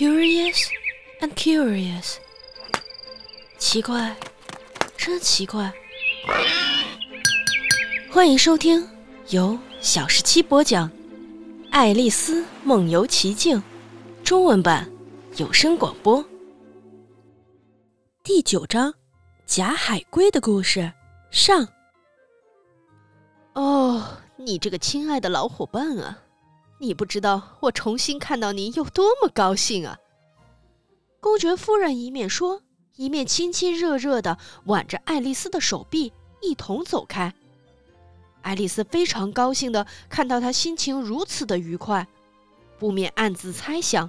Curious and curious，奇怪，真奇怪。欢迎收听由小十七播讲《爱丽丝梦游奇境》中文版有声广播第九章《假海龟的故事》上。哦，你这个亲爱的老伙伴啊！你不知道我重新看到你有多么高兴啊！公爵夫人一面说，一面亲亲热热地挽着爱丽丝的手臂，一同走开。爱丽丝非常高兴地看到他心情如此的愉快，不免暗自猜想：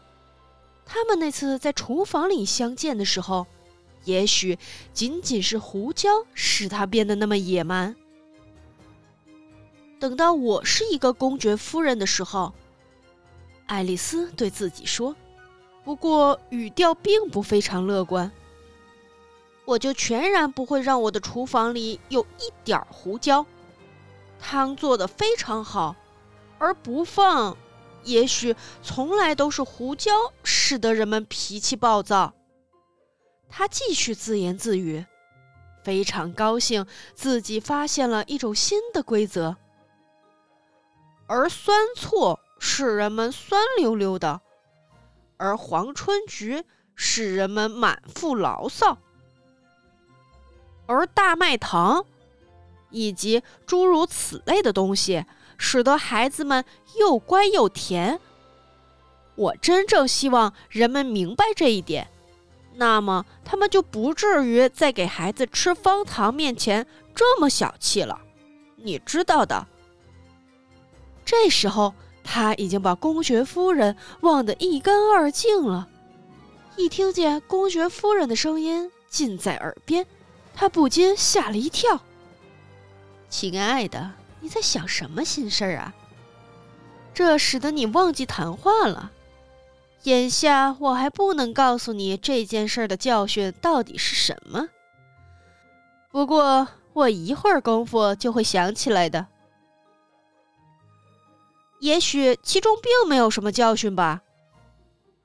他们那次在厨房里相见的时候，也许仅仅是胡椒使他变得那么野蛮。等到我是一个公爵夫人的时候。爱丽丝对自己说，不过语调并不非常乐观。我就全然不会让我的厨房里有一点胡椒，汤做的非常好，而不放，也许从来都是胡椒使得人们脾气暴躁。他继续自言自语，非常高兴自己发现了一种新的规则，而酸醋。使人们酸溜溜的，而黄春菊使人们满腹牢骚，而大麦糖以及诸如此类的东西，使得孩子们又乖又甜。我真正希望人们明白这一点，那么他们就不至于在给孩子吃方糖面前这么小气了。你知道的。这时候。他已经把公爵夫人忘得一干二净了。一听见公爵夫人的声音近在耳边，他不禁吓了一跳。“亲爱的，你在想什么心事儿啊？这使得你忘记谈话了。眼下我还不能告诉你这件事的教训到底是什么。不过我一会儿功夫就会想起来的。”也许其中并没有什么教训吧，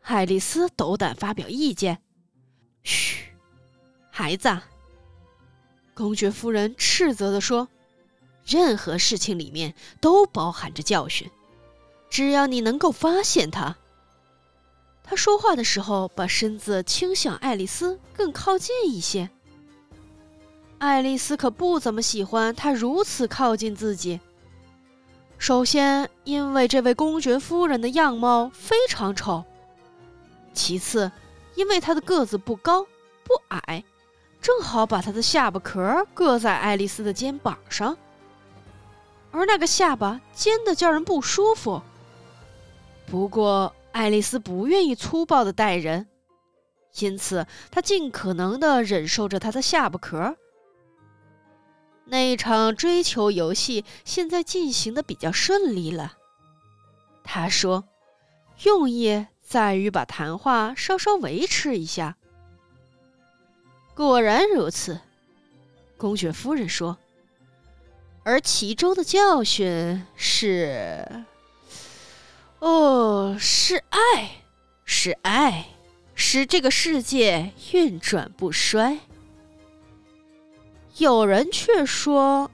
爱丽丝斗胆发表意见。嘘，孩子，公爵夫人斥责地说：“任何事情里面都包含着教训，只要你能够发现它。”他说话的时候，把身子倾向爱丽丝更靠近一些。爱丽丝可不怎么喜欢他如此靠近自己。首先，因为这位公爵夫人的样貌非常丑；其次，因为她的个子不高不矮，正好把她的下巴壳搁在爱丽丝的肩膀上，而那个下巴尖的叫人不舒服。不过，爱丽丝不愿意粗暴的待人，因此她尽可能的忍受着她的下巴壳。那一场追求游戏现在进行的比较顺利了，他说，用意在于把谈话稍稍维持一下。果然如此，公爵夫人说，而其中的教训是，哦，是爱，是爱，使这个世界运转不衰。有人却说，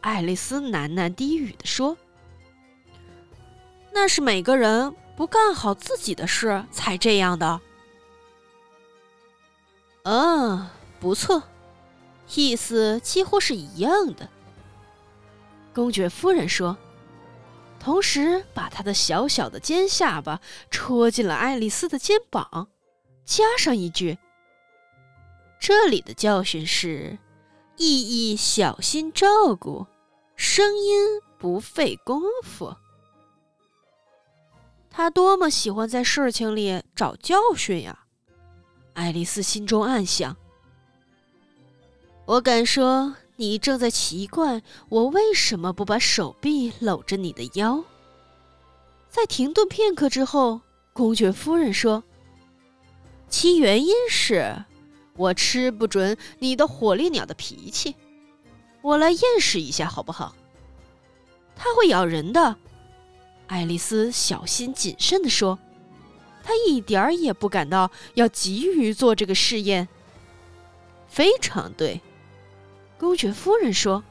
爱丽丝喃喃低语地说：“那是每个人不干好自己的事才这样的。”嗯，不错，意思几乎是一样的。公爵夫人说，同时把她的小小的尖下巴戳进了爱丽丝的肩膀，加上一句：“这里的教训是。”意义小心照顾，声音不费功夫。他多么喜欢在事情里找教训呀！爱丽丝心中暗想。我敢说，你正在奇怪我为什么不把手臂搂着你的腰。在停顿片刻之后，公爵夫人说：“其原因是。”我吃不准你的火烈鸟的脾气，我来验试一下好不好？它会咬人的，爱丽丝小心谨慎地说。她一点儿也不感到要急于做这个试验。非常对，公爵夫人说：“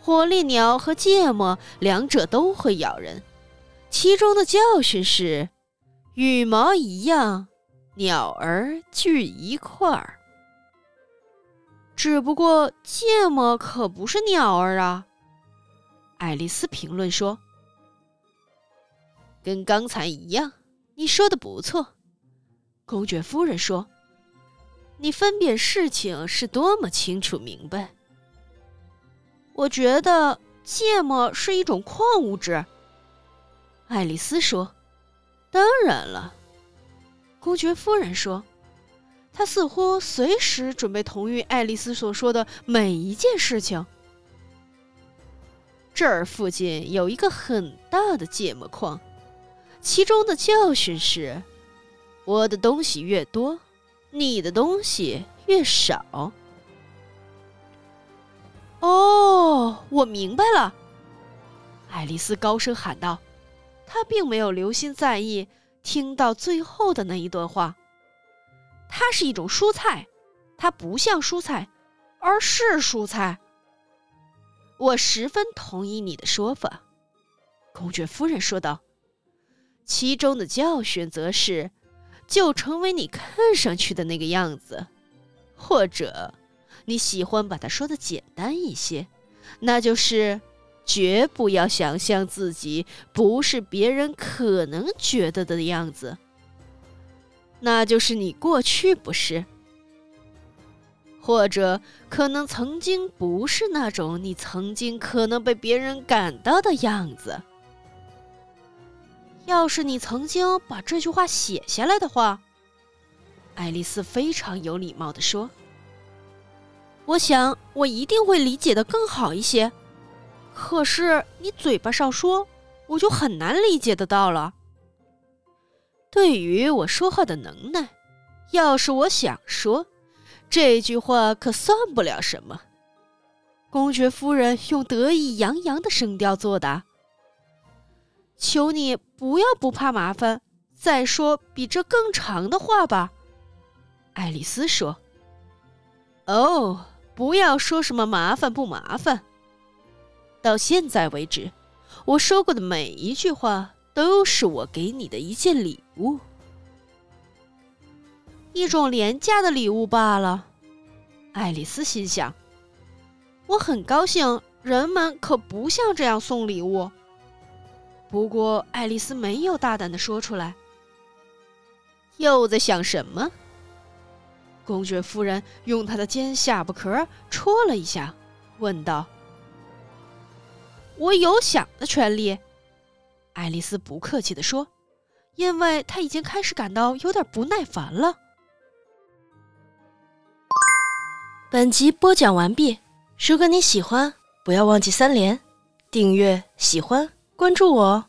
火烈鸟和芥末两者都会咬人，其中的教训是，羽毛一样，鸟儿聚一块儿。只不过芥末可不是鸟儿啊。”爱丽丝评论说：“跟刚才一样，你说的不错。”公爵夫人说。你分辨事情是多么清楚明白。我觉得芥末是一种矿物质。爱丽丝说：“当然了。”公爵夫人说：“她似乎随时准备同意爱丽丝所说的每一件事情。”这儿附近有一个很大的芥末矿，其中的教训是：我的东西越多。你的东西越少。哦，我明白了。爱丽丝高声喊道：“她并没有留心在意听到最后的那一段话。它是一种蔬菜，它不像蔬菜，而是蔬菜。”我十分同意你的说法，公爵夫人说道。其中的教训则是。就成为你看上去的那个样子，或者你喜欢把它说的简单一些，那就是绝不要想象自己不是别人可能觉得的样子。那就是你过去不是，或者可能曾经不是那种你曾经可能被别人感到的样子。要是你曾经把这句话写下来的话，爱丽丝非常有礼貌地说：“我想我一定会理解的更好一些。可是你嘴巴上说，我就很难理解得到了。对于我说话的能耐，要是我想说这句话，可算不了什么。”公爵夫人用得意洋洋的声调作答。求你不要不怕麻烦，再说比这更长的话吧。”爱丽丝说。“哦，不要说什么麻烦不麻烦。到现在为止，我说过的每一句话都是我给你的一件礼物，一种廉价的礼物罢了。”爱丽丝心想。“我很高兴，人们可不像这样送礼物。”不过，爱丽丝没有大胆的说出来。又在想什么？公爵夫人用她的尖下巴壳戳了一下，问道：“我有想的权利。”爱丽丝不客气地说，因为她已经开始感到有点不耐烦了。本集播讲完毕。如果你喜欢，不要忘记三连、订阅、喜欢。关注我哦。